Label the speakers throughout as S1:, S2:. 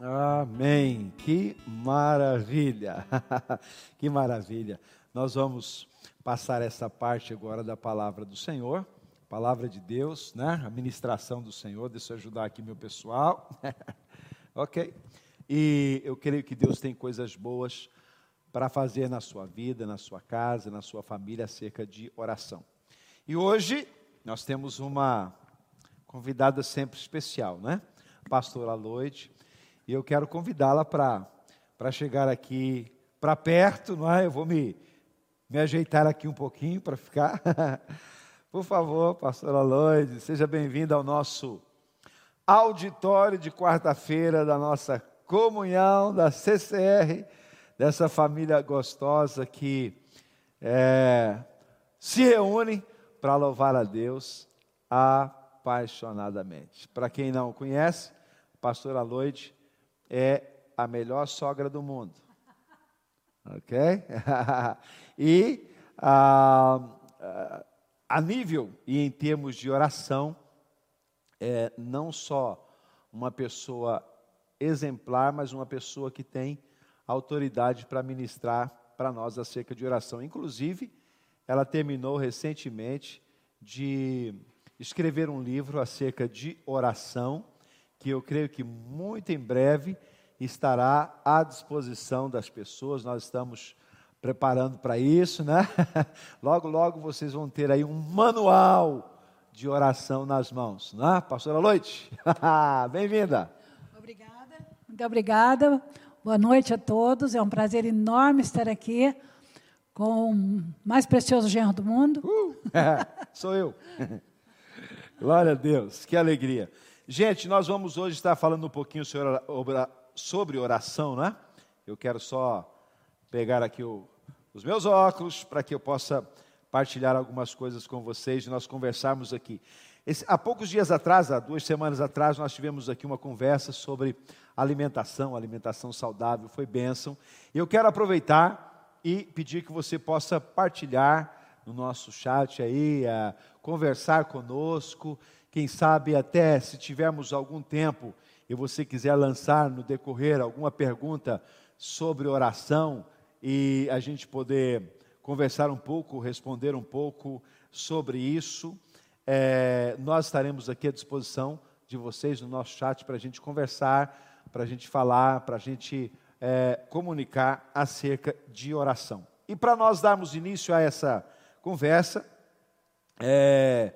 S1: Amém. Que maravilha. que maravilha. Nós vamos passar essa parte agora da palavra do Senhor, palavra de Deus, né? A ministração do Senhor. Deixa eu ajudar aqui meu pessoal. ok? E eu creio que Deus tem coisas boas para fazer na sua vida, na sua casa, na sua família acerca de oração. E hoje nós temos uma convidada sempre especial, né? Pastora Lloyd. E eu quero convidá-la para chegar aqui para perto, não é? Eu vou me, me ajeitar aqui um pouquinho para ficar. Por favor, pastora Lloyd, seja bem-vinda ao nosso auditório de quarta-feira da nossa comunhão da CCR, dessa família gostosa que é, se reúne para louvar a Deus apaixonadamente. Para quem não conhece, pastora Lloyd é a melhor sogra do mundo. Ok? e a, a nível e em termos de oração, é não só uma pessoa exemplar, mas uma pessoa que tem autoridade para ministrar para nós acerca de oração. Inclusive, ela terminou recentemente de escrever um livro acerca de oração, que eu creio que muito em breve estará à disposição das pessoas. Nós estamos preparando para isso, né? logo, logo vocês vão ter aí um manual de oração nas mãos, né? Pastora Loite, bem-vinda.
S2: Obrigada, muito obrigada. Boa noite a todos. É um prazer enorme estar aqui com o mais precioso genro do mundo.
S1: Uh, sou eu. Glória a Deus, que alegria. Gente, nós vamos hoje estar falando um pouquinho sobre oração, né? Eu quero só pegar aqui o, os meus óculos para que eu possa partilhar algumas coisas com vocês e nós conversarmos aqui. Esse, há poucos dias atrás, há duas semanas atrás, nós tivemos aqui uma conversa sobre alimentação, alimentação saudável, foi bênção. Eu quero aproveitar e pedir que você possa partilhar no nosso chat aí, conversar conosco quem sabe até se tivermos algum tempo e você quiser lançar no decorrer alguma pergunta sobre oração e a gente poder conversar um pouco, responder um pouco sobre isso, é, nós estaremos aqui à disposição de vocês no nosso chat para a gente conversar, para a gente falar, para a gente é, comunicar acerca de oração. E para nós darmos início a essa conversa, é,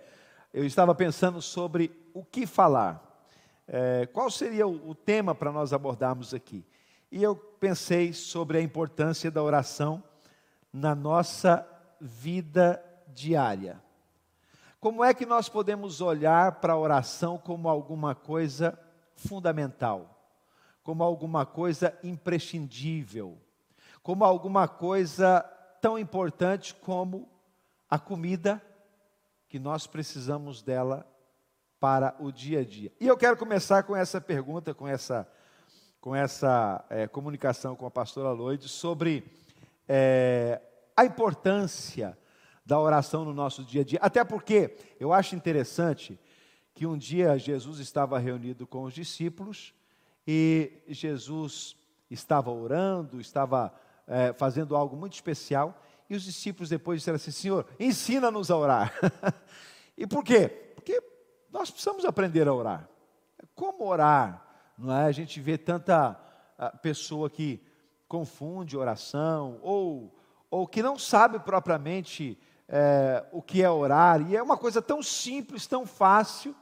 S1: eu estava pensando sobre o que falar. É, qual seria o, o tema para nós abordarmos aqui? E eu pensei sobre a importância da oração na nossa vida diária. Como é que nós podemos olhar para a oração como alguma coisa fundamental, como alguma coisa imprescindível, como alguma coisa tão importante como a comida que nós precisamos dela para o dia a dia. E eu quero começar com essa pergunta, com essa, com essa é, comunicação com a pastora Loide sobre é, a importância da oração no nosso dia a dia. Até porque eu acho interessante que um dia Jesus estava reunido com os discípulos e Jesus estava orando, estava é, fazendo algo muito especial e os discípulos depois disseram assim: Senhor, ensina-nos a orar. e por quê? Porque nós precisamos aprender a orar. Como orar? Não é? A gente vê tanta ah, pessoa que confunde oração ou, ou que não sabe propriamente é, o que é orar, e é uma coisa tão simples, tão fácil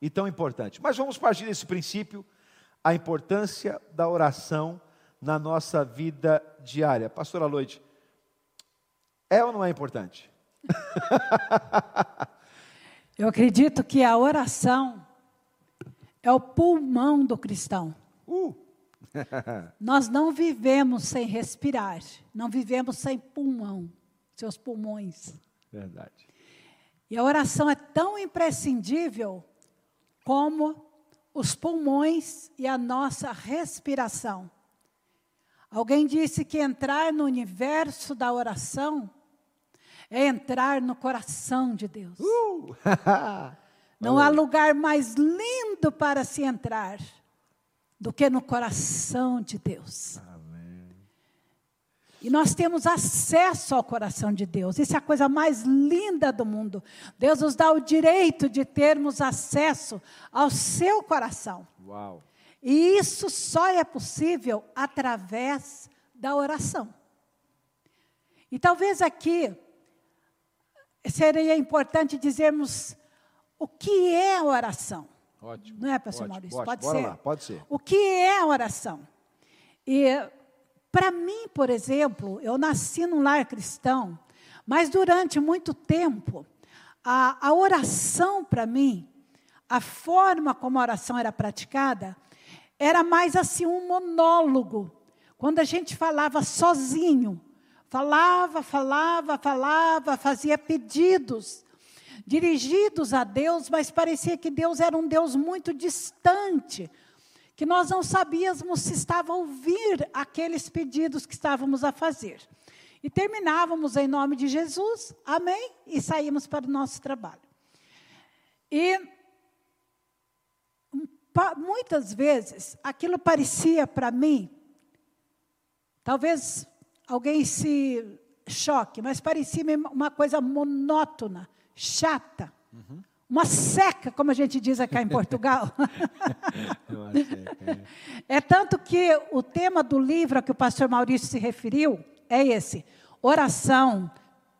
S1: e tão importante. Mas vamos partir desse princípio, a importância da oração na nossa vida diária. Pastora Loide, é ou não é importante?
S2: Eu acredito que a oração é o pulmão do cristão. Uh. Nós não vivemos sem respirar, não vivemos sem pulmão, seus pulmões.
S1: Verdade.
S2: E a oração é tão imprescindível como os pulmões e a nossa respiração. Alguém disse que entrar no universo da oração é entrar no coração de Deus. Uh! Não há lugar mais lindo para se entrar do que no coração de Deus. E nós temos acesso ao coração de Deus. Isso é a coisa mais linda do mundo. Deus nos dá o direito de termos acesso ao seu coração.
S1: Uau.
S2: E isso só é possível através da oração. E talvez aqui seria importante dizermos o que é a oração.
S1: Ótimo.
S2: Não é, pastor
S1: ótimo,
S2: Maurício?
S1: ótimo.
S2: Pode ser?
S1: lá, pode ser.
S2: O que é a oração? E para mim, por exemplo, eu nasci num lar cristão, mas durante muito tempo, a, a oração para mim, a forma como a oração era praticada, era mais assim um monólogo. Quando a gente falava sozinho, falava, falava, falava, fazia pedidos dirigidos a Deus, mas parecia que Deus era um Deus muito distante, que nós não sabíamos se estava a ouvir aqueles pedidos que estávamos a fazer. E terminávamos em nome de Jesus, amém? E saímos para o nosso trabalho. E muitas vezes aquilo parecia para mim, talvez alguém se choque, mas parecia uma coisa monótona, chata, uma seca, como a gente diz aqui em Portugal.
S1: Que é.
S2: É tanto que o tema do livro a que o pastor Maurício se referiu é esse: oração,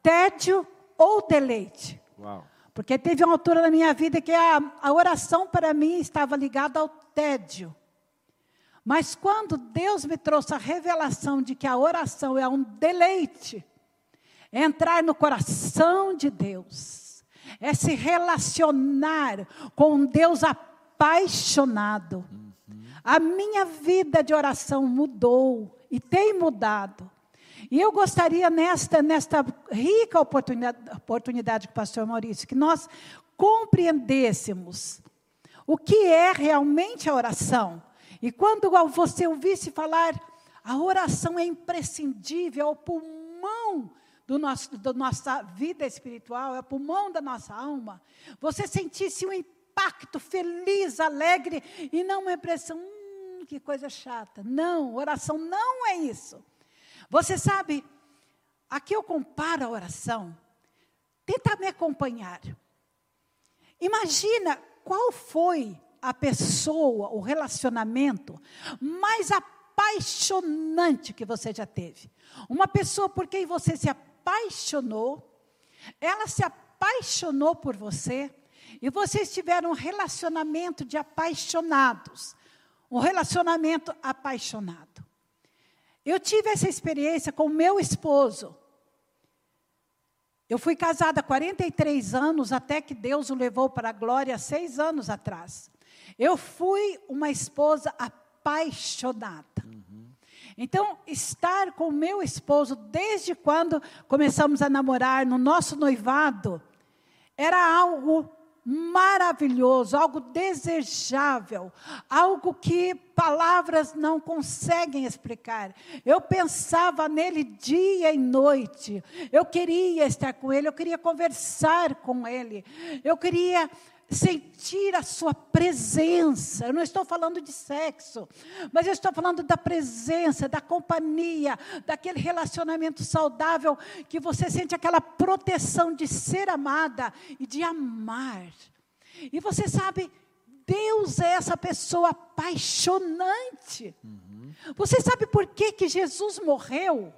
S2: tédio ou deleite.
S1: Uau.
S2: Porque teve uma altura na minha vida que a, a oração para mim estava ligada ao tédio. Mas quando Deus me trouxe a revelação de que a oração é um deleite, é entrar no coração de Deus, é se relacionar com um Deus apaixonado. A minha vida de oração mudou e tem mudado. E eu gostaria, nesta, nesta rica oportunidade, oportunidade com o pastor Maurício, que nós compreendêssemos o que é realmente a oração. E quando você ouvisse falar, a oração é imprescindível, é o pulmão do nosso, da nossa vida espiritual, é o pulmão da nossa alma, você sentisse um impacto feliz, alegre, e não uma impressão, hum, que coisa chata. Não, oração não é isso. Você sabe, aqui eu comparo a oração. Tenta me acompanhar. Imagina qual foi a pessoa, o relacionamento mais apaixonante que você já teve. Uma pessoa por quem você se apaixonou, ela se apaixonou por você, e vocês tiveram um relacionamento de apaixonados. Um relacionamento apaixonado. Eu tive essa experiência com meu esposo. Eu fui casada há 43 anos, até que Deus o levou para a glória seis anos atrás. Eu fui uma esposa apaixonada. Então, estar com meu esposo, desde quando começamos a namorar, no nosso noivado, era algo maravilhoso, algo desejável, algo que palavras não conseguem explicar. Eu pensava nele dia e noite. Eu queria estar com ele, eu queria conversar com ele. Eu queria sentir a sua presença. Eu não estou falando de sexo, mas eu estou falando da presença, da companhia, daquele relacionamento saudável que você sente aquela proteção de ser amada e de amar. E você sabe, Deus é essa pessoa apaixonante. Você sabe por que, que Jesus morreu?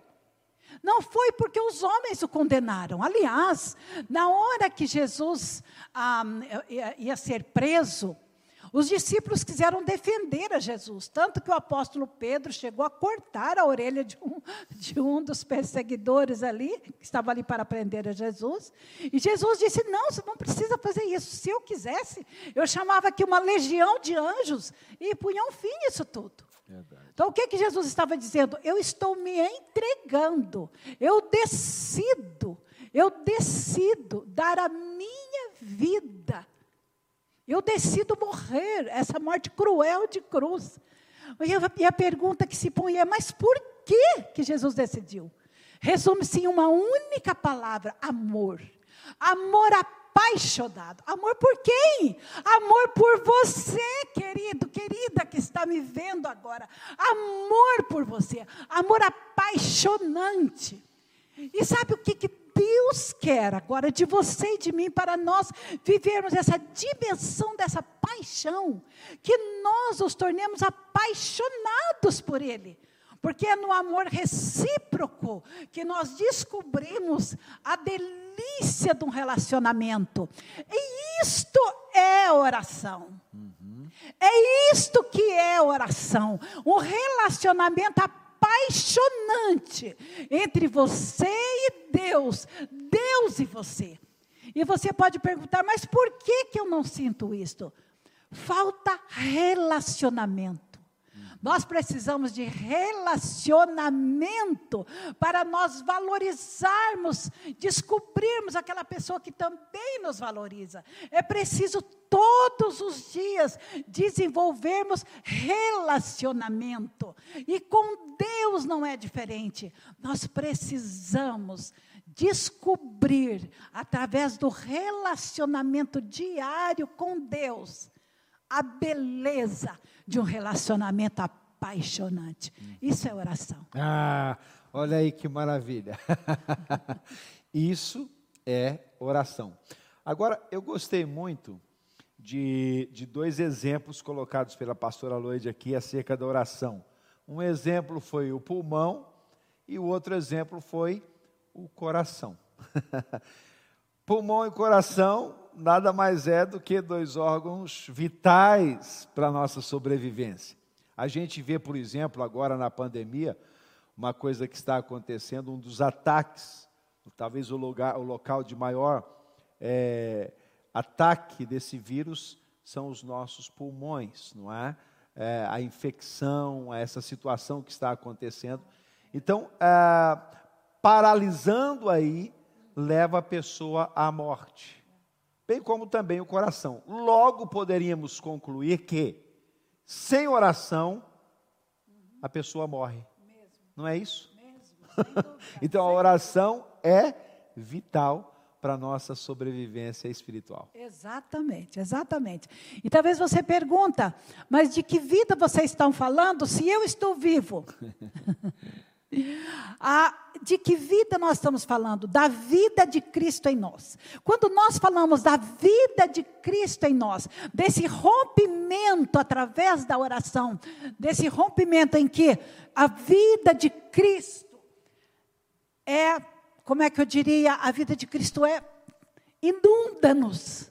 S2: Não foi porque os homens o condenaram. Aliás, na hora que Jesus ah, ia, ser preso, os discípulos quiseram defender a Jesus, tanto que o apóstolo Pedro chegou a cortar a orelha de um, de um dos perseguidores ali, que estava ali para prender a Jesus. E Jesus disse: Não, você não precisa fazer isso. Se eu quisesse, eu chamava aqui uma legião de anjos e punha um fim nisso tudo.
S1: Verdade.
S2: Então, o que, que Jesus estava dizendo? Eu estou me entregando, eu decido, eu decido dar a minha vida, eu decido morrer, essa morte cruel de cruz. E a, e a pergunta que se põe é: mas por que, que Jesus decidiu? Resume-se em uma única palavra: amor. Amor apaixonado. Amor por quem? Amor por você, querido, querida que está me vendo agora. Amor por você. Amor apaixonante. E sabe o que, que Deus quer agora de você e de mim para nós vivermos essa dimensão dessa paixão, que nós os tornemos apaixonados por Ele. Porque é no amor recíproco que nós descobrimos a delícia de um relacionamento. E isto é oração. É isto que é oração. Um relacionamento apaixonante entre você e Deus, Deus e você. E você pode perguntar, mas por que, que eu não sinto isto? Falta relacionamento. Nós precisamos de relacionamento para nós valorizarmos, descobrirmos aquela pessoa que também nos valoriza. É preciso todos os dias desenvolvermos relacionamento. E com Deus não é diferente. Nós precisamos descobrir, através do relacionamento diário com Deus, a beleza de um relacionamento apaixonante. Isso é oração.
S1: Ah, olha aí que maravilha. Isso é oração. Agora, eu gostei muito de, de dois exemplos colocados pela pastora Loide aqui acerca da oração. Um exemplo foi o pulmão e o outro exemplo foi o coração. pulmão e coração nada mais é do que dois órgãos vitais para a nossa sobrevivência. A gente vê, por exemplo, agora na pandemia, uma coisa que está acontecendo, um dos ataques, talvez o, lugar, o local de maior é, ataque desse vírus são os nossos pulmões, não é? é a infecção, essa situação que está acontecendo. Então, é, paralisando aí, leva a pessoa à morte bem como também o coração. Logo poderíamos concluir que, sem oração, a pessoa morre. Não é isso? então a oração é vital para a nossa sobrevivência espiritual.
S2: Exatamente, exatamente. E talvez você pergunta, mas de que vida vocês estão falando se eu estou vivo? De que vida nós estamos falando? Da vida de Cristo em nós. Quando nós falamos da vida de Cristo em nós, desse rompimento através da oração, desse rompimento em que a vida de Cristo é, como é que eu diria, a vida de Cristo é inunda-nos.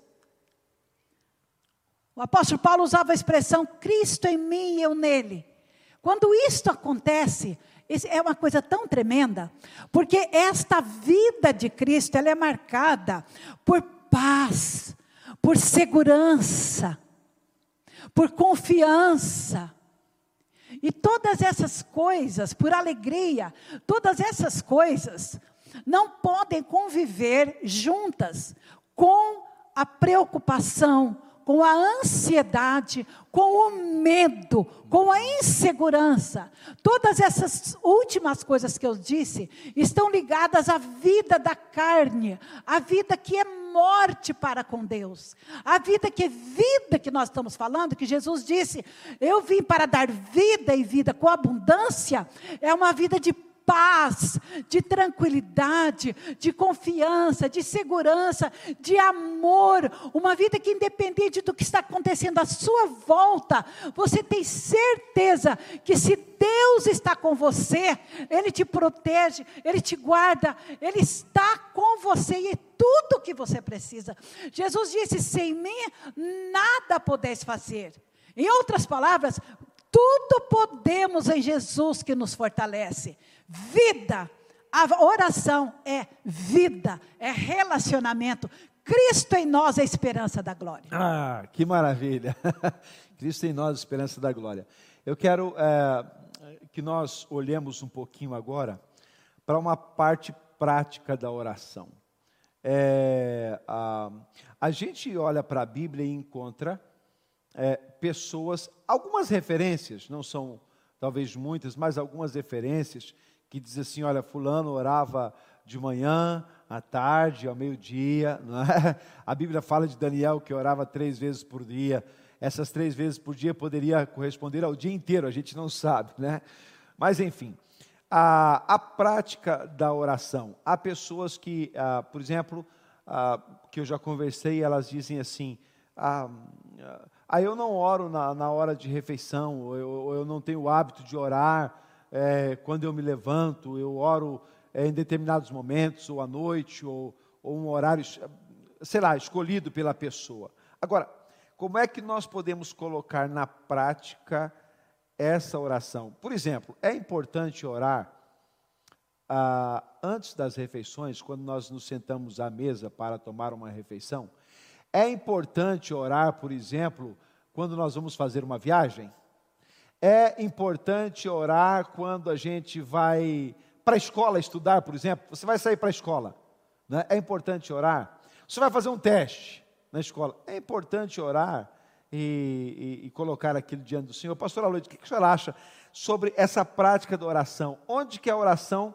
S2: O apóstolo Paulo usava a expressão Cristo em mim e eu nele. Quando isto acontece, isso é uma coisa tão tremenda, porque esta vida de Cristo, ela é marcada por paz, por segurança, por confiança. E todas essas coisas, por alegria, todas essas coisas não podem conviver juntas com a preocupação, com a ansiedade, com o medo, com a insegurança. Todas essas últimas coisas que eu disse estão ligadas à vida da carne, à vida que é morte para com Deus, a vida que é vida que nós estamos falando, que Jesus disse: Eu vim para dar vida e vida com abundância, é uma vida de paz, de tranquilidade, de confiança, de segurança, de amor, uma vida que independente do que está acontecendo à sua volta, você tem certeza que se Deus está com você, Ele te protege, Ele te guarda, Ele está com você e é tudo o que você precisa. Jesus disse: sem mim nada podeis fazer. Em outras palavras, tudo podemos em Jesus que nos fortalece. Vida. A oração é vida, é relacionamento. Cristo em nós é a esperança da glória.
S1: Ah, que maravilha! Cristo em nós é a esperança da glória. Eu quero é, que nós olhemos um pouquinho agora para uma parte prática da oração. É, a, a gente olha para a Bíblia e encontra é, pessoas, algumas referências, não são talvez muitas, mas algumas referências que diz assim, olha, fulano orava de manhã, à tarde, ao meio-dia. É? A Bíblia fala de Daniel que orava três vezes por dia. Essas três vezes por dia poderia corresponder ao dia inteiro, a gente não sabe, né? Mas enfim, a, a prática da oração. Há pessoas que, ah, por exemplo, ah, que eu já conversei, elas dizem assim: ah, ah eu não oro na, na hora de refeição, ou eu, eu, não tenho o hábito de orar é, quando eu me levanto, eu oro é, em determinados momentos, ou à noite, ou, ou um horário, sei lá, escolhido pela pessoa. Agora, como é que nós podemos colocar na prática essa oração? Por exemplo, é importante orar ah, antes das refeições, quando nós nos sentamos à mesa para tomar uma refeição. É importante orar, por exemplo, quando nós vamos fazer uma viagem. É importante orar quando a gente vai para a escola estudar, por exemplo. Você vai sair para a escola. Né? É importante orar. Você vai fazer um teste na escola. É importante orar e, e, e colocar aquilo diante do Senhor. Pastor Aloysio, o que, que senhor acha sobre essa prática da oração? Onde que a oração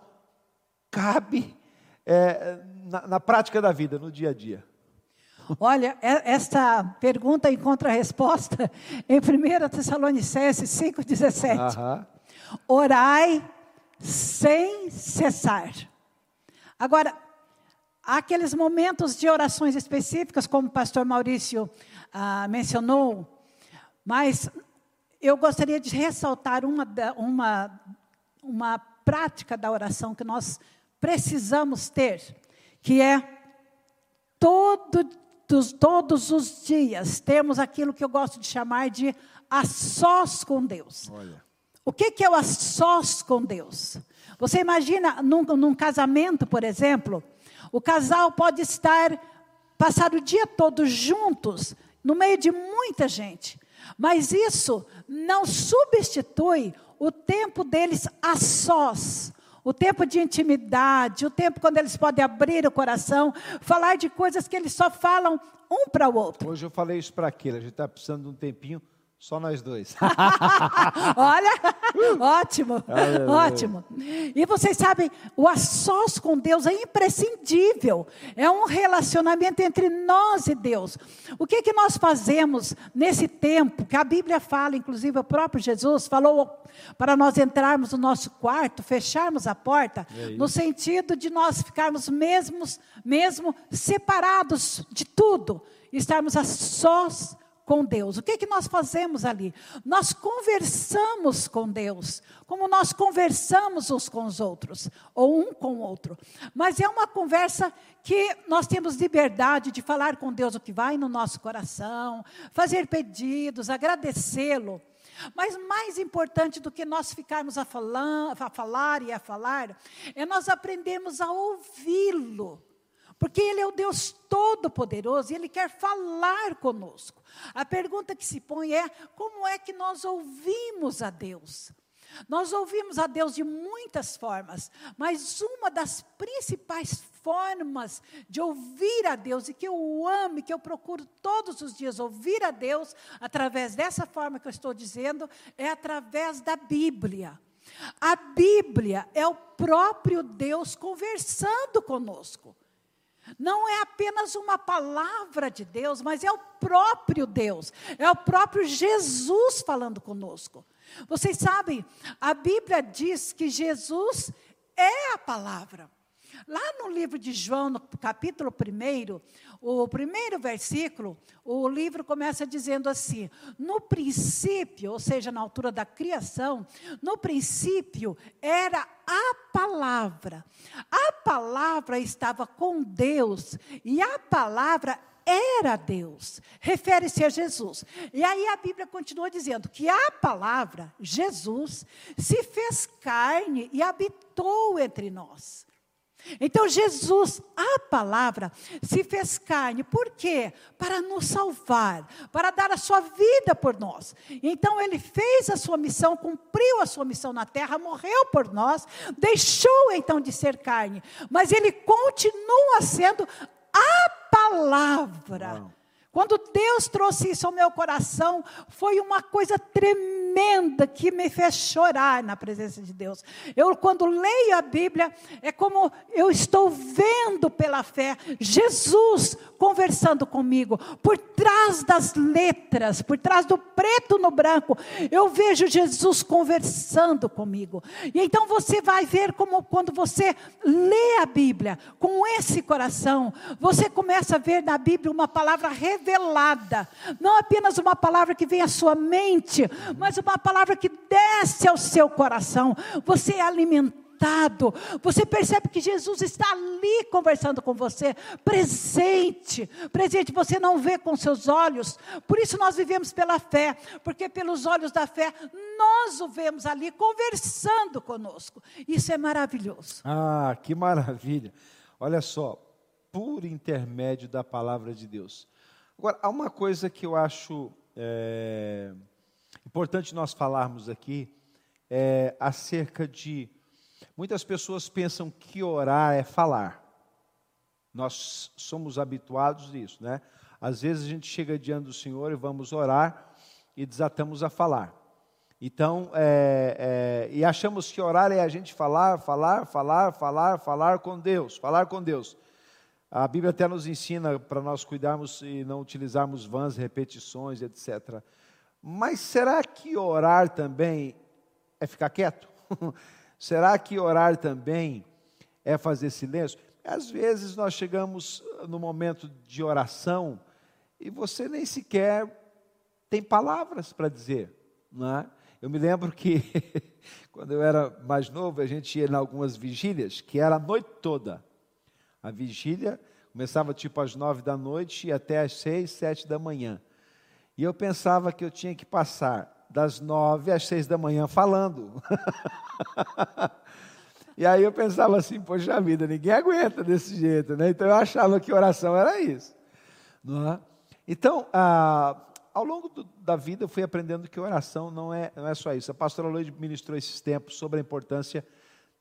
S1: cabe é, na, na prática da vida, no dia a dia?
S2: Olha, esta pergunta encontra a resposta em 1 Tessalonicenses 5,17. Orai sem cessar. Agora, Há aqueles momentos de orações específicas, como o pastor Maurício ah, mencionou, mas eu gostaria de ressaltar uma, uma, uma prática da oração que nós precisamos ter, que é todos, todos os dias temos aquilo que eu gosto de chamar de a sós com Deus. Olha. O que, que é o a sós com Deus? Você imagina num, num casamento, por exemplo, o casal pode estar, passar o dia todo juntos, no meio de muita gente, mas isso não substitui o tempo deles a sós, o tempo de intimidade, o tempo quando eles podem abrir o coração, falar de coisas que eles só falam um para o outro.
S1: Hoje eu falei isso para aquele, a gente está precisando de um tempinho só nós dois.
S2: Olha, ótimo, ótimo. E vocês sabem, o a sós com Deus é imprescindível. É um relacionamento entre nós e Deus. O que que nós fazemos nesse tempo que a Bíblia fala, inclusive o próprio Jesus falou para nós entrarmos no nosso quarto, fecharmos a porta, é no sentido de nós ficarmos mesmos, mesmo separados de tudo, estarmos a sós com Deus. O que, é que nós fazemos ali? Nós conversamos com Deus, como nós conversamos uns com os outros, ou um com o outro. Mas é uma conversa que nós temos liberdade de falar com Deus o que vai no nosso coração, fazer pedidos, agradecê-lo. Mas mais importante do que nós ficarmos a falar, a falar e a falar, é nós aprendermos a ouvi-lo. Porque Ele é o Deus Todo-Poderoso e Ele quer falar conosco. A pergunta que se põe é: como é que nós ouvimos a Deus? Nós ouvimos a Deus de muitas formas, mas uma das principais formas de ouvir a Deus e que eu amo, que eu procuro todos os dias ouvir a Deus, através dessa forma que eu estou dizendo, é através da Bíblia. A Bíblia é o próprio Deus conversando conosco. Não é apenas uma palavra de Deus, mas é o próprio Deus, é o próprio Jesus falando conosco. Vocês sabem, a Bíblia diz que Jesus é a palavra. Lá no livro de João, no capítulo 1, o primeiro versículo, o livro começa dizendo assim: No princípio, ou seja, na altura da criação, no princípio era a palavra. A palavra estava com Deus e a palavra era Deus. Refere-se a Jesus. E aí a Bíblia continua dizendo que a palavra, Jesus, se fez carne e habitou entre nós. Então Jesus, a palavra, se fez carne. Por quê? Para nos salvar, para dar a sua vida por nós. Então ele fez a sua missão, cumpriu a sua missão na terra, morreu por nós, deixou então de ser carne, mas ele continua sendo a palavra. Uau. Quando Deus trouxe isso ao meu coração, foi uma coisa tremenda que me fez chorar na presença de Deus. Eu, quando leio a Bíblia, é como eu estou vendo pela fé Jesus conversando comigo. Por trás das letras, por trás do preto no branco, eu vejo Jesus conversando comigo. E então você vai ver como quando você lê a Bíblia com esse coração, você começa a ver na Bíblia uma palavra revelada, não apenas uma palavra que vem à sua mente, mas uma palavra que desce ao seu coração. Você é alimentado você percebe que Jesus está ali conversando com você, presente, presente. Você não vê com seus olhos. Por isso nós vivemos pela fé, porque pelos olhos da fé nós o vemos ali conversando conosco. Isso é maravilhoso.
S1: Ah, que maravilha! Olha só, por intermédio da palavra de Deus. Agora, há uma coisa que eu acho é, importante nós falarmos aqui é, acerca de Muitas pessoas pensam que orar é falar. Nós somos habituados nisso, né? Às vezes a gente chega diante do Senhor e vamos orar e desatamos a falar. Então, é, é, e achamos que orar é a gente falar, falar, falar, falar, falar com Deus, falar com Deus. A Bíblia até nos ensina para nós cuidarmos e não utilizarmos vãs repetições, etc. Mas será que orar também é ficar quieto? Será que orar também é fazer silêncio? Às vezes nós chegamos no momento de oração e você nem sequer tem palavras para dizer, não é? Eu me lembro que quando eu era mais novo, a gente ia em algumas vigílias, que era a noite toda. A vigília começava tipo às nove da noite e até às seis, sete da manhã. E eu pensava que eu tinha que passar das nove às seis da manhã falando. e aí eu pensava assim, poxa vida, ninguém aguenta desse jeito, né? Então eu achava que oração era isso. É? Então, ah, ao longo do, da vida eu fui aprendendo que oração não é, não é só isso. A pastora Loide ministrou esses tempos sobre a importância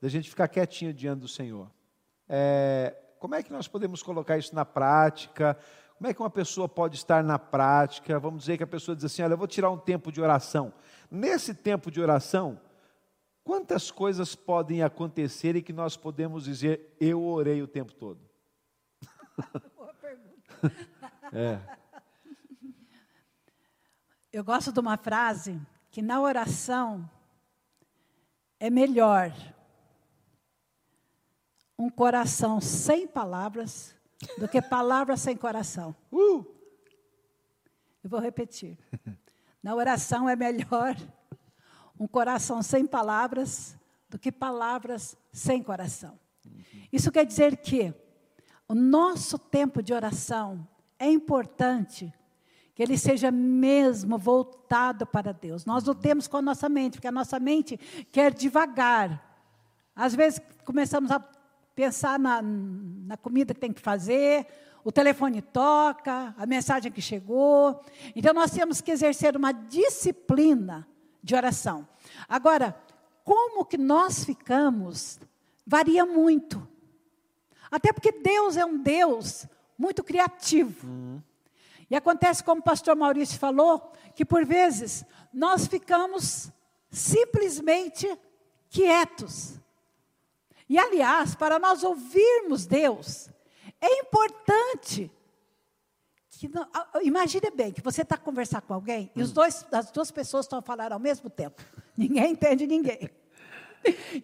S1: da gente ficar quietinho diante do Senhor. É, como é que nós podemos colocar isso na prática? Como é que uma pessoa pode estar na prática? Vamos dizer que a pessoa diz assim: olha, eu vou tirar um tempo de oração. Nesse tempo de oração, quantas coisas podem acontecer e que nós podemos dizer, eu orei o tempo todo? Boa pergunta.
S2: é. Eu gosto de uma frase que na oração é melhor um coração sem palavras do que palavras sem coração. Uh! Eu vou repetir. Na oração é melhor um coração sem palavras do que palavras sem coração. Isso quer dizer que o nosso tempo de oração é importante que ele seja mesmo voltado para Deus. Nós não temos com a nossa mente, porque a nossa mente quer devagar. Às vezes começamos a pensar na, na comida que tem que fazer, o telefone toca, a mensagem que chegou. Então nós temos que exercer uma disciplina de oração. Agora, como que nós ficamos varia muito. Até porque Deus é um Deus muito criativo. Uhum. E acontece como o pastor Maurício falou, que por vezes nós ficamos simplesmente quietos. E aliás, para nós ouvirmos Deus, é importante que imagine bem que você está conversar com alguém e os dois, as duas pessoas estão a falar ao mesmo tempo. Ninguém entende ninguém.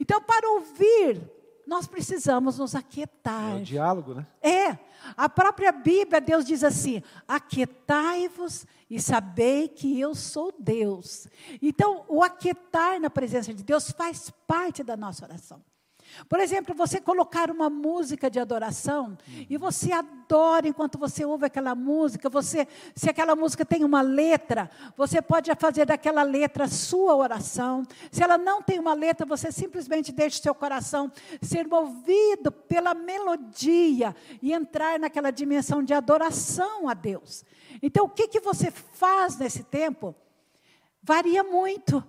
S2: Então, para ouvir, nós precisamos nos aquietar.
S1: É um diálogo, né?
S2: É. A própria Bíblia, Deus diz assim: aquietai-vos e sabei que eu sou Deus. Então, o aquietar na presença de Deus faz parte da nossa oração. Por exemplo, você colocar uma música de adoração uhum. e você adora enquanto você ouve aquela música. Você, se aquela música tem uma letra, você pode fazer daquela letra sua oração. Se ela não tem uma letra, você simplesmente deixa o seu coração ser movido pela melodia e entrar naquela dimensão de adoração a Deus. Então, o que, que você faz nesse tempo? Varia muito.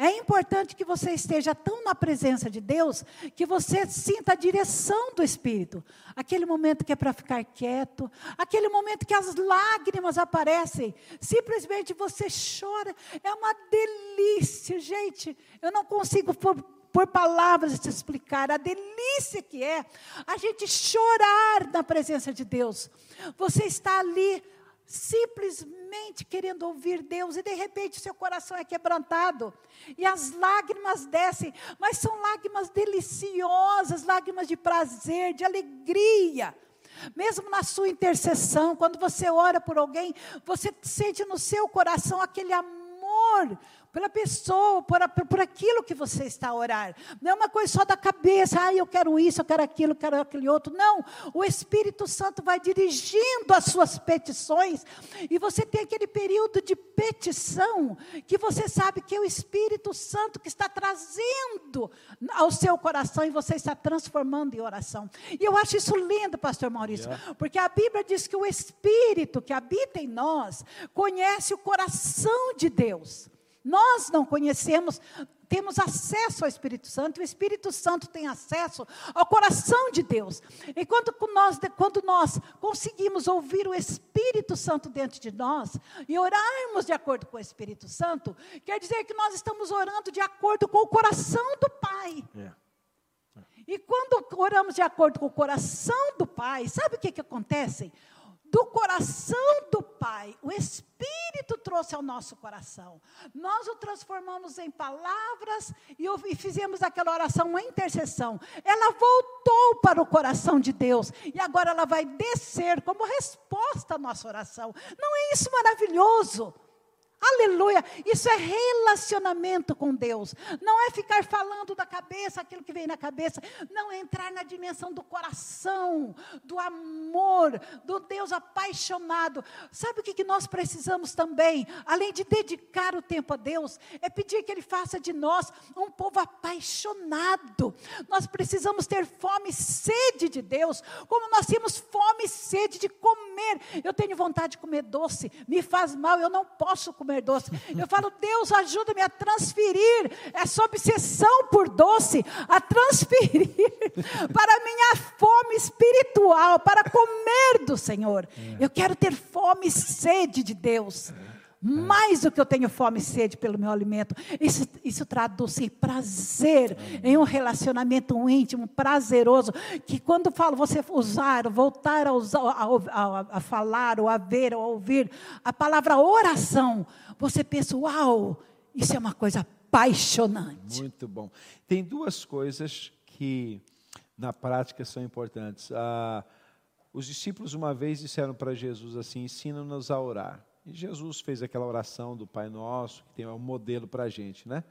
S2: É importante que você esteja tão na presença de Deus que você sinta a direção do Espírito. Aquele momento que é para ficar quieto, aquele momento que as lágrimas aparecem, simplesmente você chora. É uma delícia, gente. Eu não consigo por, palavras te explicar a delícia que é a gente chorar na presença de Deus. Você está ali simplesmente querendo ouvir Deus e de repente seu coração é quebrantado e as lágrimas descem, mas são lágrimas deliciosas, lágrimas de prazer, de alegria. Mesmo na sua intercessão, quando você ora por alguém, você sente no seu coração aquele amor pela pessoa, por, por aquilo que você está a orar. Não é uma coisa só da cabeça, ah, eu quero isso, eu quero aquilo, eu quero aquele outro. Não, o Espírito Santo vai dirigindo as suas petições, e você tem aquele período de petição, que você sabe que é o Espírito Santo que está trazendo ao seu coração, e você está transformando em oração. E eu acho isso lindo, pastor Maurício, yeah. porque a Bíblia diz que o Espírito que habita em nós conhece o coração de Deus. Nós não conhecemos, temos acesso ao Espírito Santo, o Espírito Santo tem acesso ao coração de Deus. E quando nós, quando nós conseguimos ouvir o Espírito Santo dentro de nós e orarmos de acordo com o Espírito Santo, quer dizer que nós estamos orando de acordo com o coração do Pai. É. E quando oramos de acordo com o coração do Pai, sabe o que, que acontece? Do coração do Pai, o Espírito trouxe ao nosso coração. Nós o transformamos em palavras e, fizemos aquela oração, uma intercessão. Ela voltou para o coração de Deus e agora ela vai descer como resposta à nossa oração. Não é isso maravilhoso? Aleluia! Isso é relacionamento com Deus. Não é ficar falando da cabeça aquilo que vem na cabeça. Não é entrar na dimensão do coração, do amor, do Deus apaixonado. Sabe o que, nós precisamos também? Além de dedicar o tempo a Deus, é pedir que Ele faça de nós um povo apaixonado. Nós precisamos ter fome e sede de Deus, como nós temos fome e sede de comer. Eu tenho vontade de comer doce, me faz mal, eu não posso comer comer doce. Eu falo, Deus, ajuda-me a transferir essa obsessão por doce, a transferir para a minha fome espiritual, para comer do Senhor. Eu quero ter fome e sede de Deus. Mais do que eu tenho fome e sede pelo meu alimento. Isso, isso traduz em prazer, em um relacionamento íntimo, prazeroso. Que quando falo você usar, voltar a, usar, a, a, a falar, ou a ver, ou a ouvir, a palavra oração, você pensa, uau, isso é uma coisa apaixonante.
S1: Muito bom. Tem duas coisas que na prática são importantes. Ah, os discípulos uma vez disseram para Jesus assim: ensina-nos a orar. E Jesus fez aquela oração do Pai Nosso, que tem um modelo para a gente, né?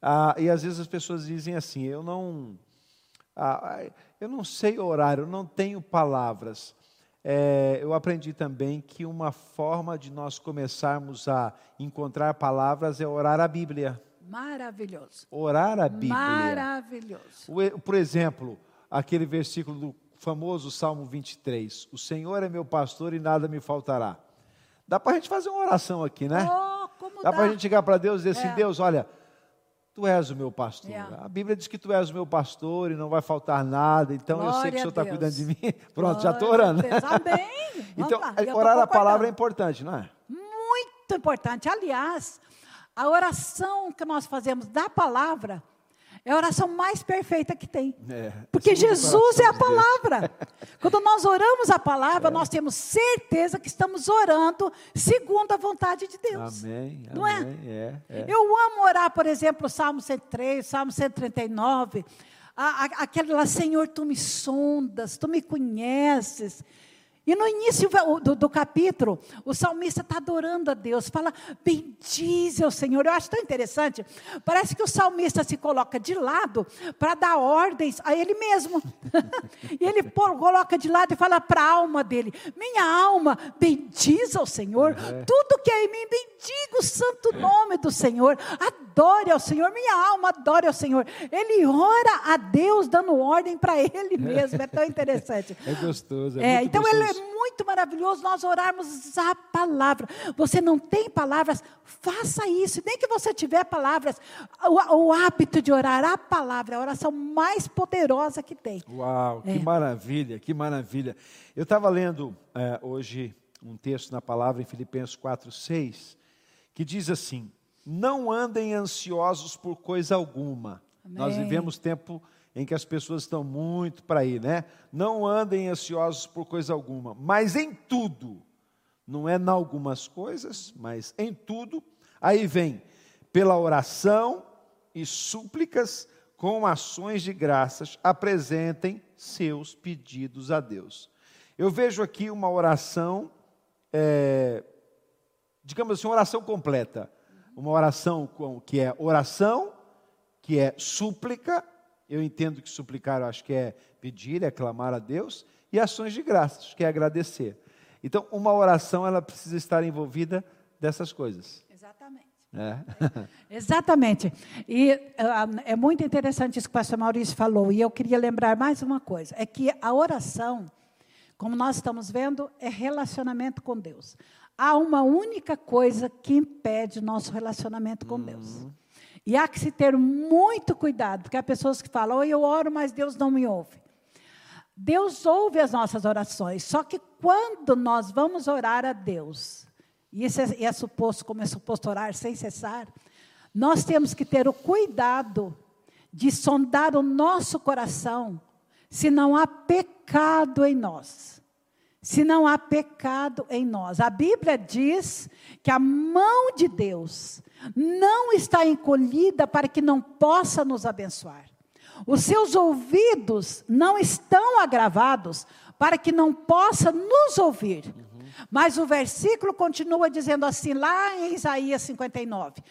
S1: Ah, e às vezes as pessoas dizem assim: eu não, ah, eu não sei orar, eu não tenho palavras. É, eu aprendi também que uma forma de nós começarmos a encontrar palavras é orar a Bíblia.
S2: Maravilhoso.
S1: Orar a Bíblia.
S2: Maravilhoso.
S1: Por exemplo, aquele versículo do famoso Salmo 23: O Senhor é meu pastor e nada me faltará. Dá para a gente fazer uma oração aqui, né?
S2: Oh,
S1: dá, dá. para a gente chegar para Deus e dizer assim: é. Deus, olha, tu és o meu pastor. É. A Bíblia diz que tu és o meu pastor e não vai faltar nada, então Glória eu sei que o Senhor está cuidando de mim. Pronto, Glória já estou orando.
S2: Amém.
S1: então, orar a palavra é importante, não é?
S2: Muito importante. Aliás, a oração que nós fazemos da palavra é a oração mais perfeita que tem. É, Porque Jesus é a palavra. Quando nós oramos a palavra, é. nós temos certeza que estamos orando segundo a vontade de Deus.
S1: Amém.
S2: Não
S1: é?
S2: amém, é? é? Eu amo orar, por exemplo, o Salmo 103, Salmo 139. Aquela, Senhor, tu me sondas, tu me conheces. E no início do, do capítulo, o salmista está adorando a Deus, fala, bendize ao Senhor. Eu acho tão interessante, parece que o salmista se coloca de lado para dar ordens a ele mesmo. e ele coloca de lado e fala para a alma dele: Minha alma, bendize ao Senhor, uhum. tudo que é em mim, bendiga o santo nome do Senhor, adore ao Senhor, minha alma adore ao Senhor. Ele ora a Deus dando ordem para ele mesmo, é tão interessante.
S1: É gostoso. É, é
S2: então
S1: gostoso
S2: ele muito maravilhoso nós orarmos a palavra. Você não tem palavras, faça isso. Nem que você tiver palavras, o, o hábito de orar a palavra, é a oração mais poderosa que tem.
S1: Uau, que é. maravilha, que maravilha. Eu estava lendo é, hoje um texto na palavra em Filipenses 4, 6, que diz assim: Não andem ansiosos por coisa alguma. Amém. Nós vivemos tempo em que as pessoas estão muito para aí, né? Não andem ansiosos por coisa alguma, mas em tudo, não é em algumas coisas, mas em tudo, aí vem, pela oração e súplicas, com ações de graças, apresentem seus pedidos a Deus. Eu vejo aqui uma oração, é, digamos assim, uma oração completa. Uma oração com, que é oração, que é súplica eu entendo que suplicar, eu acho que é pedir, é clamar a Deus, e ações de graças, que é agradecer. Então, uma oração, ela precisa estar envolvida dessas coisas.
S2: Exatamente. É. Exatamente. E uh, é muito interessante isso que o pastor Maurício falou, e eu queria lembrar mais uma coisa: é que a oração, como nós estamos vendo, é relacionamento com Deus. Há uma única coisa que impede o nosso relacionamento com uhum. Deus. E há que se ter muito cuidado, porque há pessoas que falam, oh, eu oro, mas Deus não me ouve. Deus ouve as nossas orações, só que quando nós vamos orar a Deus, e isso é, é suposto, como é suposto orar sem cessar, nós temos que ter o cuidado de sondar o nosso coração, se não há pecado em nós. Se não há pecado em nós. A Bíblia diz que a mão de Deus não está encolhida para que não possa nos abençoar. Os seus ouvidos não estão agravados para que não possa nos ouvir. Mas o versículo continua dizendo assim, lá em Isaías 59: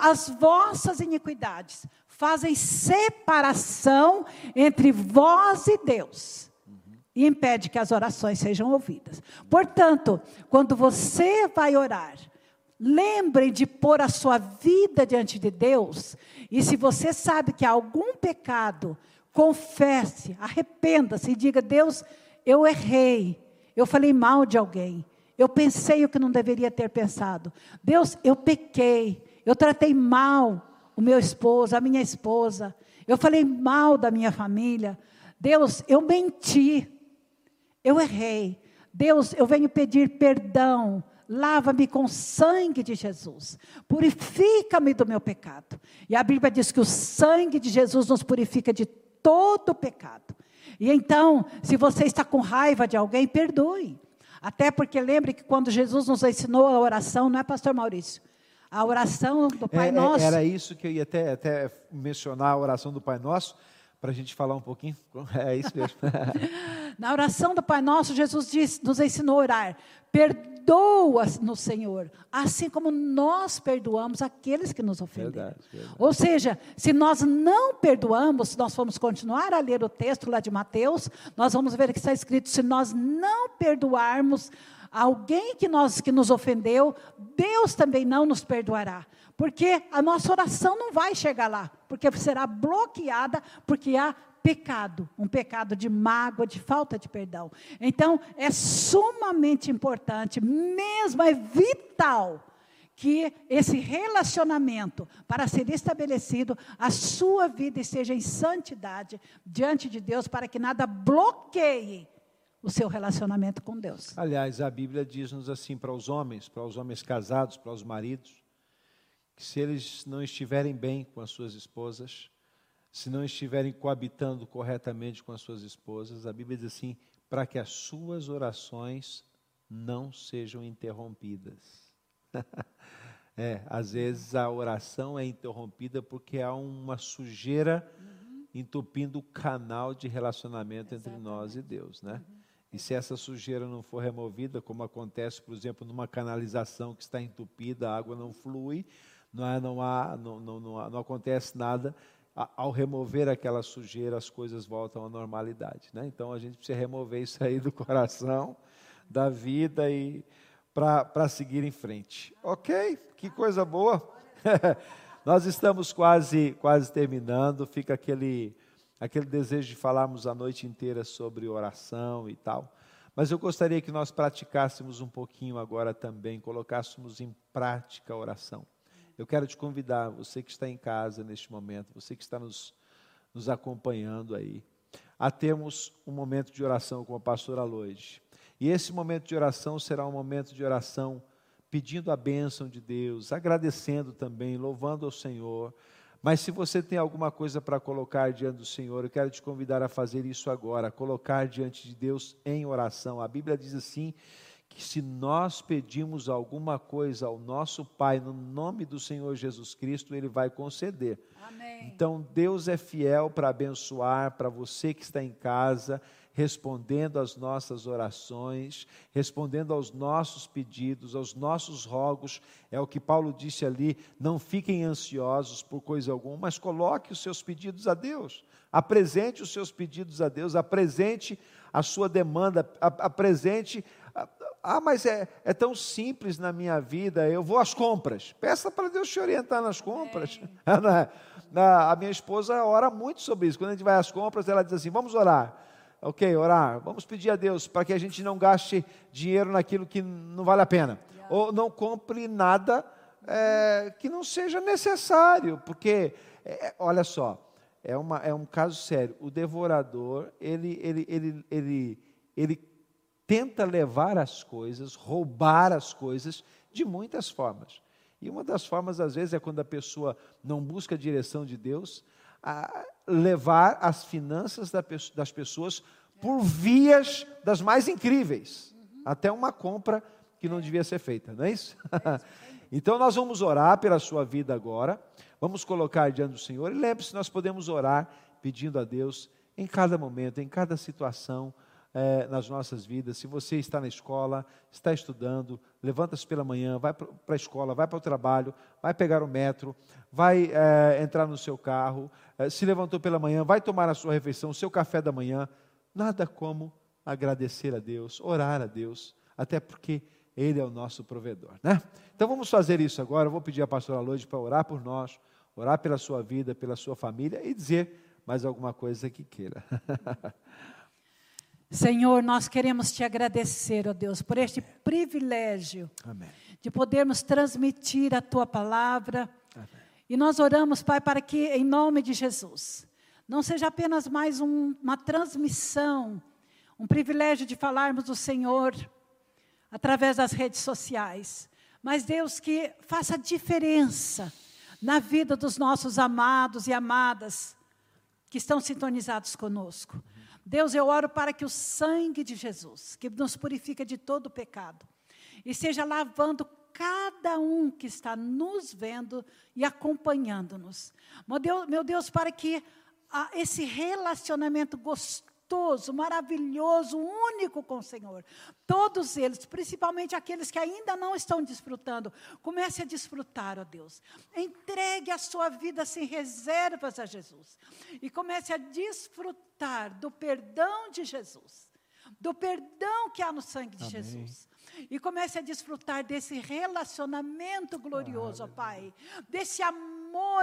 S2: As vossas iniquidades fazem separação entre vós e Deus e impede que as orações sejam ouvidas. Portanto, quando você vai orar, Lembrem de pôr a sua vida diante de Deus. E se você sabe que há algum pecado, confesse, arrependa-se e diga: Deus, eu errei, eu falei mal de alguém, eu pensei o que não deveria ter pensado. Deus, eu pequei, eu tratei mal o meu esposo, a minha esposa, eu falei mal da minha família. Deus, eu menti, eu errei. Deus, eu venho pedir perdão lava-me com sangue de Jesus, purifica-me do meu pecado. E a Bíblia diz que o sangue de Jesus nos purifica de todo pecado. E então, se você está com raiva de alguém, perdoe. Até porque lembre que quando Jesus nos ensinou a oração, não é, Pastor Maurício? A oração do Pai é, é Nosso.
S1: Era isso que eu ia até, até mencionar, a oração do Pai Nosso, para a gente falar um pouquinho. É isso mesmo.
S2: Na oração do Pai Nosso, Jesus diz, nos ensinou a orar. Perdoa no Senhor, assim como nós perdoamos aqueles que nos ofenderam. Verdade, verdade. Ou seja, se nós não perdoamos, se nós formos continuar a ler o texto lá de Mateus, nós vamos ver que está escrito: se nós não perdoarmos alguém que, nós, que nos ofendeu, Deus também não nos perdoará. Porque a nossa oração não vai chegar lá, porque será bloqueada, porque há pecado, um pecado de mágoa, de falta de perdão. Então, é sumamente importante, mesmo é vital, que esse relacionamento, para ser estabelecido, a sua vida esteja em santidade diante de Deus, para que nada bloqueie o seu relacionamento com Deus.
S1: Aliás, a Bíblia diz-nos assim para os homens, para os homens casados, para os maridos, que se eles não estiverem bem com as suas esposas, se não estiverem coabitando corretamente com as suas esposas, a Bíblia diz assim: para que as suas orações não sejam interrompidas. é, às vezes a oração é interrompida porque há uma sujeira uhum. entupindo o canal de relacionamento Exatamente. entre nós e Deus, né? Uhum. E se essa sujeira não for removida, como acontece, por exemplo, numa canalização que está entupida, a água não flui, não, há, não, há, não, não, não, não acontece nada, ao remover aquela sujeira, as coisas voltam à normalidade. Né? Então a gente precisa remover isso aí do coração, da vida e para seguir em frente. Ok? Que coisa boa. Nós estamos quase, quase terminando, fica aquele, aquele desejo de falarmos a noite inteira sobre oração e tal. Mas eu gostaria que nós praticássemos um pouquinho agora também, colocássemos em prática a oração. Eu quero te convidar, você que está em casa neste momento, você que está nos, nos acompanhando aí, a termos um momento de oração com a pastora Loide. E esse momento de oração será um momento de oração pedindo a bênção de Deus, agradecendo também, louvando ao Senhor. Mas se você tem alguma coisa para colocar diante do Senhor, eu quero te convidar a fazer isso agora, colocar diante de Deus em oração. A Bíblia diz assim: que se nós pedimos alguma coisa ao nosso Pai no nome do Senhor Jesus Cristo, Ele vai conceder. Amém. Então Deus é fiel para abençoar para você que está em casa respondendo às nossas orações, respondendo aos nossos pedidos, aos nossos rogos. É o que Paulo disse ali: não fiquem ansiosos por coisa alguma, mas coloque os seus pedidos a Deus. Apresente os seus pedidos a Deus, apresente a sua demanda, apresente. Ah, mas é, é tão simples na minha vida, eu vou às compras. Peça para Deus te orientar nas compras. a minha esposa ora muito sobre isso. Quando a gente vai às compras, ela diz assim: vamos orar ok, orar, vamos pedir a Deus para que a gente não gaste dinheiro naquilo que não vale a pena. Yeah. Ou não compre nada é, que não seja necessário, porque, é, olha só, é, uma, é um caso sério. O devorador, ele, ele, ele, ele, ele tenta levar as coisas, roubar as coisas de muitas formas. E uma das formas, às vezes, é quando a pessoa não busca a direção de Deus, levar as finanças das pessoas por vias das mais incríveis, até uma compra que não devia ser feita, não é isso? então nós vamos orar pela sua vida agora, vamos colocar diante do Senhor, e lembre-se, nós podemos orar pedindo a Deus em cada momento, em cada situação, é, nas nossas vidas. Se você está na escola, está estudando, levanta-se pela manhã, vai para a escola, vai para o trabalho, vai pegar o metro, vai é, entrar no seu carro, é, se levantou pela manhã, vai tomar a sua refeição, o seu café da manhã. Nada como agradecer a Deus, orar a Deus, até porque Ele é o nosso provedor. Né? Então vamos fazer isso agora. Eu vou pedir à pastora Loide para orar por nós, orar pela sua vida, pela sua família e dizer mais alguma coisa que queira.
S2: Senhor, nós queremos te agradecer, ó Deus, por este privilégio Amém. de podermos transmitir a tua palavra. Amém. E nós oramos, Pai, para que, em nome de Jesus, não seja apenas mais um, uma transmissão, um privilégio de falarmos do Senhor através das redes sociais, mas Deus que faça diferença na vida dos nossos amados e amadas que estão sintonizados conosco. Deus, eu oro para que o sangue de Jesus, que nos purifica de todo pecado, esteja lavando cada um que está nos vendo e acompanhando-nos. Meu Deus, meu Deus, para que ah, esse relacionamento gostoso, gostoso, maravilhoso, único com o Senhor. Todos eles, principalmente aqueles que ainda não estão desfrutando, comece a desfrutar, ó Deus. Entregue a sua vida sem reservas a Jesus. E comece a desfrutar do perdão de Jesus. Do perdão que há no sangue de Amém. Jesus e comece a desfrutar desse relacionamento glorioso, ó Pai, desse amor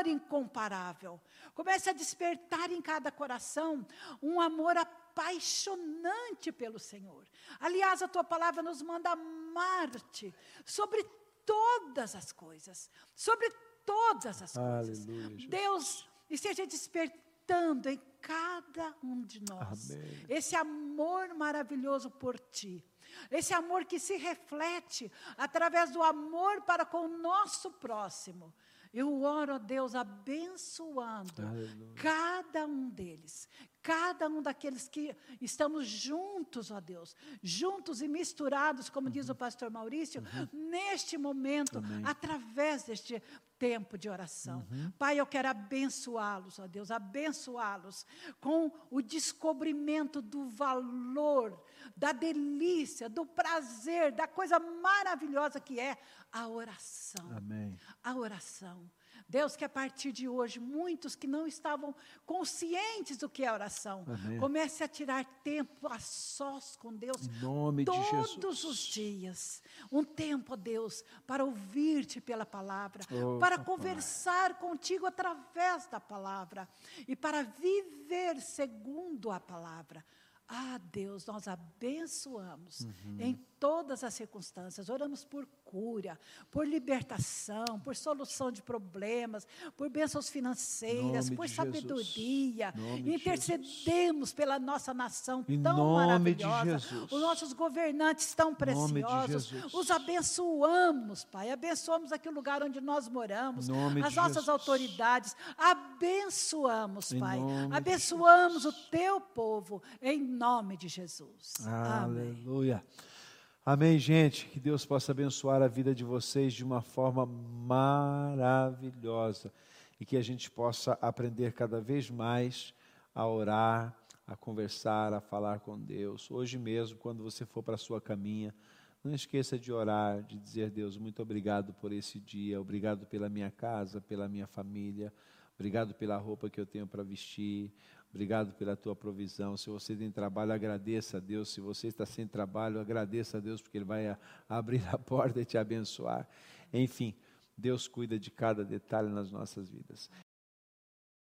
S2: incomparável. Comece a despertar em cada coração um amor apaixonante pelo Senhor. Aliás, a tua palavra nos manda amar-te sobre todas as coisas, sobre todas as coisas. Aleluia, Deus esteja despertando em cada um de nós Amém. esse amor maravilhoso por ti. Esse amor que se reflete através do amor para com o nosso próximo. Eu oro a Deus abençoando Aleluia. cada um deles, cada um daqueles que estamos juntos, ó Deus, juntos e misturados, como uhum. diz o uhum. pastor Maurício, uhum. neste momento, Amém. através deste tempo de oração. Uhum. Pai, eu quero abençoá-los, ó Deus, abençoá-los com o descobrimento do valor, da delícia, do prazer, da coisa maravilhosa que é a oração. Amém. A oração. Deus, que a partir de hoje, muitos que não estavam conscientes do que é oração, Amém. comece a tirar tempo a sós com Deus. Todos de os dias. Um tempo, ó Deus, para ouvir-te pela palavra, oh, para papai. conversar contigo através da palavra e para viver segundo a palavra. Ah, Deus, nós abençoamos uhum. em todas as circunstâncias. Oramos por cura, por libertação, por solução de problemas, por bênçãos financeiras, por sabedoria. Intercedemos pela nossa nação
S1: em
S2: tão maravilhosa. Os nossos governantes tão preciosos. Os abençoamos, Pai. Abençoamos aqui o lugar onde nós moramos, as nossas Jesus. autoridades. Abençoamos, Pai. Abençoamos o teu povo em nome de Jesus.
S1: Aleluia. Amém. Amém, gente. Que Deus possa abençoar a vida de vocês de uma forma maravilhosa e que a gente possa aprender cada vez mais a orar, a conversar, a falar com Deus. Hoje mesmo, quando você for para a sua caminha, não esqueça de orar, de dizer, Deus, muito obrigado por esse dia, obrigado pela minha casa, pela minha família, obrigado pela roupa que eu tenho para vestir, Obrigado pela tua provisão. Se você tem trabalho, agradeça a Deus. Se você está sem trabalho, agradeça a Deus, porque Ele vai abrir a porta e te abençoar. Enfim, Deus cuida de cada detalhe nas nossas vidas.